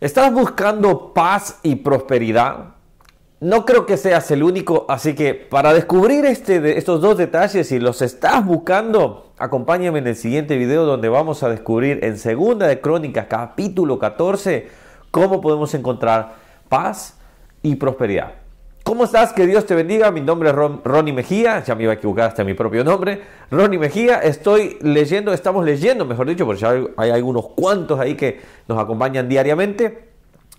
¿Estás buscando paz y prosperidad? No creo que seas el único, así que para descubrir este, estos dos detalles, si los estás buscando, acompáñame en el siguiente video donde vamos a descubrir en Segunda de Crónicas, capítulo 14, cómo podemos encontrar paz y prosperidad. ¿Cómo estás? Que Dios te bendiga. Mi nombre es Ronnie Mejía. Ya me iba a equivocar hasta mi propio nombre. Ronnie Mejía. Estoy leyendo, estamos leyendo, mejor dicho, porque ya hay, hay algunos cuantos ahí que nos acompañan diariamente.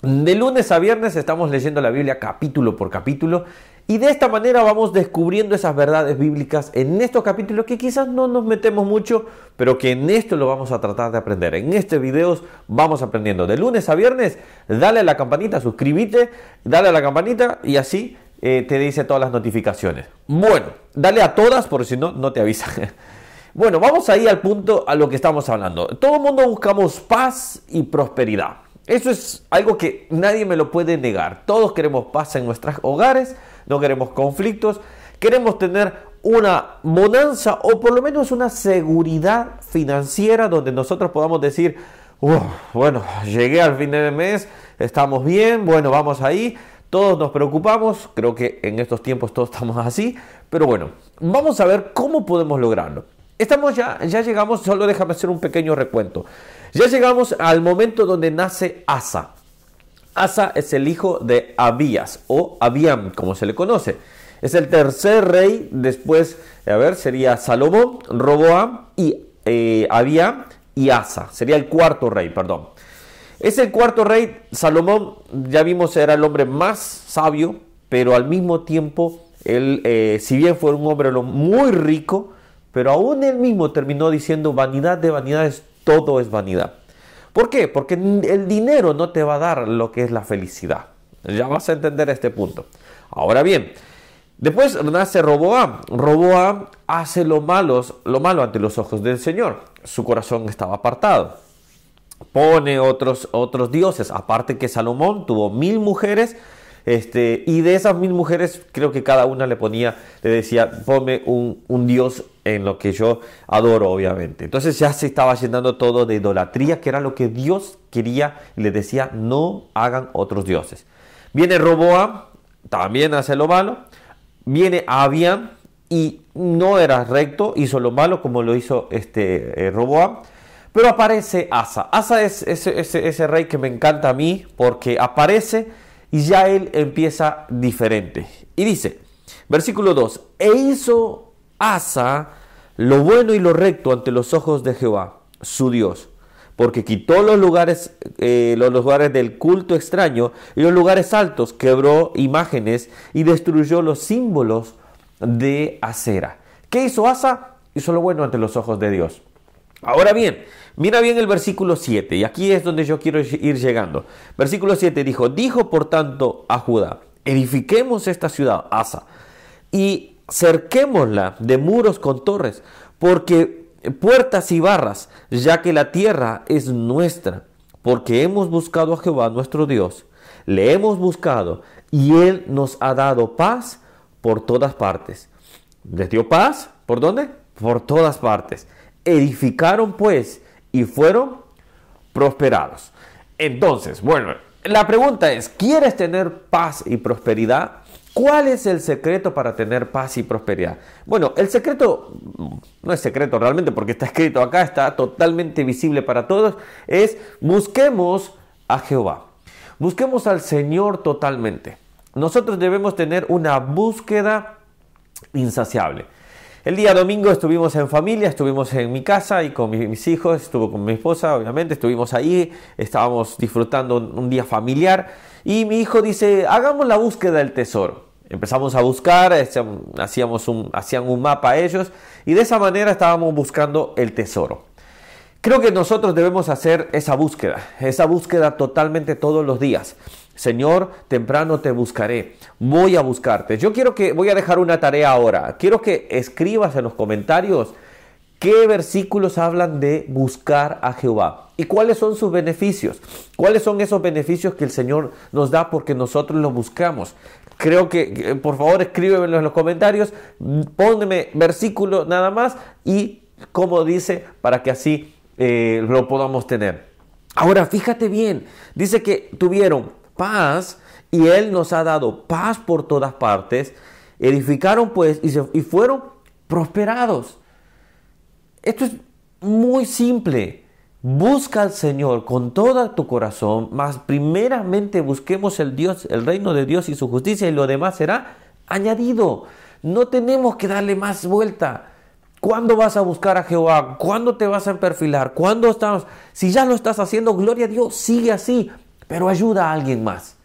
De lunes a viernes estamos leyendo la Biblia capítulo por capítulo y de esta manera vamos descubriendo esas verdades bíblicas en estos capítulos que quizás no nos metemos mucho, pero que en esto lo vamos a tratar de aprender. En este video vamos aprendiendo de lunes a viernes. Dale a la campanita, suscríbete, dale a la campanita y así eh, te dice todas las notificaciones. Bueno, dale a todas porque si no, no te avisa. Bueno, vamos ahí al punto a lo que estamos hablando. Todo el mundo buscamos paz y prosperidad. Eso es algo que nadie me lo puede negar. Todos queremos paz en nuestros hogares, no queremos conflictos, queremos tener una bonanza o por lo menos una seguridad financiera donde nosotros podamos decir, bueno, llegué al fin del mes, estamos bien, bueno, vamos ahí, todos nos preocupamos, creo que en estos tiempos todos estamos así, pero bueno, vamos a ver cómo podemos lograrlo. Estamos ya, ya llegamos, solo déjame hacer un pequeño recuento. Ya llegamos al momento donde nace Asa. Asa es el hijo de Abías o Abiam, como se le conoce. Es el tercer rey después, a ver, sería Salomón, Roboam y eh, Abiam y Asa. Sería el cuarto rey, perdón. Es el cuarto rey, Salomón, ya vimos, era el hombre más sabio, pero al mismo tiempo, él, eh, si bien fue un hombre muy rico, pero aún él mismo terminó diciendo vanidad de vanidades, todo es vanidad. ¿Por qué? Porque el dinero no te va a dar lo que es la felicidad. Ya vas a entender este punto. Ahora bien, después nace Roboam. Roboam hace lo, malos, lo malo ante los ojos del Señor. Su corazón estaba apartado. Pone otros, otros dioses. Aparte que Salomón tuvo mil mujeres. Este, y de esas mil mujeres, creo que cada una le ponía, le decía, ponme un, un dios en lo que yo adoro, obviamente. Entonces ya se estaba llenando todo de idolatría, que era lo que Dios quería y le decía, no hagan otros dioses. Viene Roboam, también hace lo malo. Viene Abiam y no era recto, hizo lo malo como lo hizo este eh, Roboam. Pero aparece Asa. Asa es ese, ese rey que me encanta a mí porque aparece y ya él empieza diferente. Y dice, versículo 2, e hizo Asa lo bueno y lo recto ante los ojos de Jehová, su Dios, porque quitó los lugares, eh, los lugares del culto extraño y los lugares altos, quebró imágenes y destruyó los símbolos de acera. ¿Qué hizo Asa? Hizo lo bueno ante los ojos de Dios. Ahora bien, mira bien el versículo 7, y aquí es donde yo quiero ir llegando. Versículo 7 dijo, dijo por tanto a Judá, edifiquemos esta ciudad, Asa, y cerquémosla de muros con torres, porque puertas y barras, ya que la tierra es nuestra, porque hemos buscado a Jehová nuestro Dios, le hemos buscado y Él nos ha dado paz por todas partes. ¿Les dio paz? ¿Por dónde? Por todas partes. Edificaron pues y fueron prosperados. Entonces, bueno, la pregunta es, ¿quieres tener paz y prosperidad? ¿Cuál es el secreto para tener paz y prosperidad? Bueno, el secreto no es secreto realmente porque está escrito acá, está totalmente visible para todos, es busquemos a Jehová. Busquemos al Señor totalmente. Nosotros debemos tener una búsqueda insaciable. El día domingo estuvimos en familia, estuvimos en mi casa y con mis hijos, estuvo con mi esposa, obviamente, estuvimos ahí, estábamos disfrutando un día familiar y mi hijo dice, hagamos la búsqueda del tesoro. Empezamos a buscar, hacíamos un, hacían un mapa ellos y de esa manera estábamos buscando el tesoro. Creo que nosotros debemos hacer esa búsqueda, esa búsqueda totalmente todos los días. Señor, temprano te buscaré, voy a buscarte. Yo quiero que, voy a dejar una tarea ahora. Quiero que escribas en los comentarios qué versículos hablan de buscar a Jehová y cuáles son sus beneficios. ¿Cuáles son esos beneficios que el Señor nos da porque nosotros lo buscamos? Creo que, por favor, escríbemelo en los comentarios, póneme versículo nada más y como dice para que así eh, lo podamos tener. Ahora fíjate bien, dice que tuvieron paz y Él nos ha dado paz por todas partes. Edificaron pues y, fueron prosperados. Esto es muy simple. Busca al Señor con todo tu corazón, mas primeramente busquemos el Dios, el reino de Dios y su justicia y lo demás será añadido. No tenemos que darle más vuelta. ¿Cuándo vas a buscar a Jehová? ¿Cuándo te vas a perfilar? ¿Cuándo estás? Si ya lo estás haciendo, gloria a Dios, sigue así, pero ayuda a alguien más.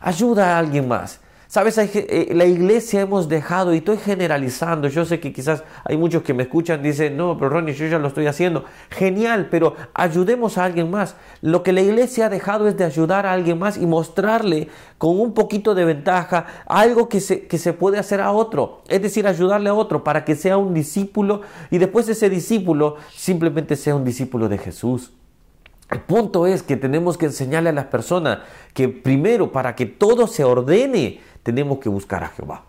Ayuda a alguien más. Sabes, eh, la iglesia hemos dejado, y estoy generalizando, yo sé que quizás hay muchos que me escuchan, dicen, no, pero Ronnie, yo ya lo estoy haciendo. Genial, pero ayudemos a alguien más. Lo que la iglesia ha dejado es de ayudar a alguien más y mostrarle con un poquito de ventaja algo que se, que se puede hacer a otro. Es decir, ayudarle a otro para que sea un discípulo y después ese discípulo simplemente sea un discípulo de Jesús. El punto es que tenemos que enseñarle a las personas que primero para que todo se ordene, tenemos que buscar a Jehová.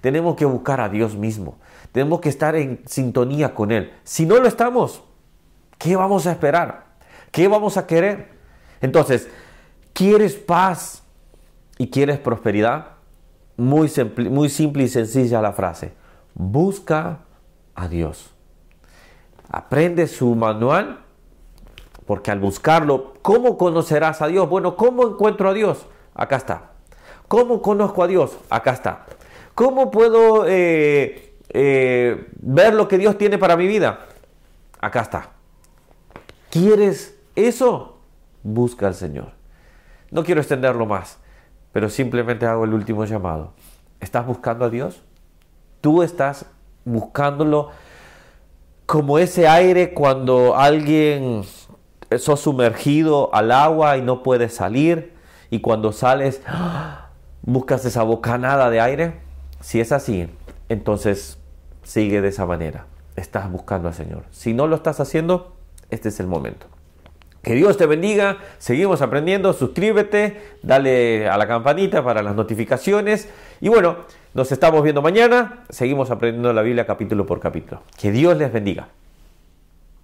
Tenemos que buscar a Dios mismo. Tenemos que estar en sintonía con Él. Si no lo estamos, ¿qué vamos a esperar? ¿Qué vamos a querer? Entonces, ¿quieres paz y quieres prosperidad? Muy simple, muy simple y sencilla la frase. Busca a Dios. Aprende su manual, porque al buscarlo, ¿cómo conocerás a Dios? Bueno, ¿cómo encuentro a Dios? Acá está. ¿Cómo conozco a Dios? Acá está. ¿Cómo puedo eh, eh, ver lo que Dios tiene para mi vida? Acá está. ¿Quieres eso? Busca al Señor. No quiero extenderlo más, pero simplemente hago el último llamado. ¿Estás buscando a Dios? Tú estás buscándolo como ese aire cuando alguien sos sumergido al agua y no puedes salir y cuando sales buscas esa bocanada de aire, si es así, entonces sigue de esa manera. Estás buscando al Señor. Si no lo estás haciendo, este es el momento. Que Dios te bendiga, seguimos aprendiendo, suscríbete, dale a la campanita para las notificaciones y bueno, nos estamos viendo mañana, seguimos aprendiendo la Biblia capítulo por capítulo. Que Dios les bendiga.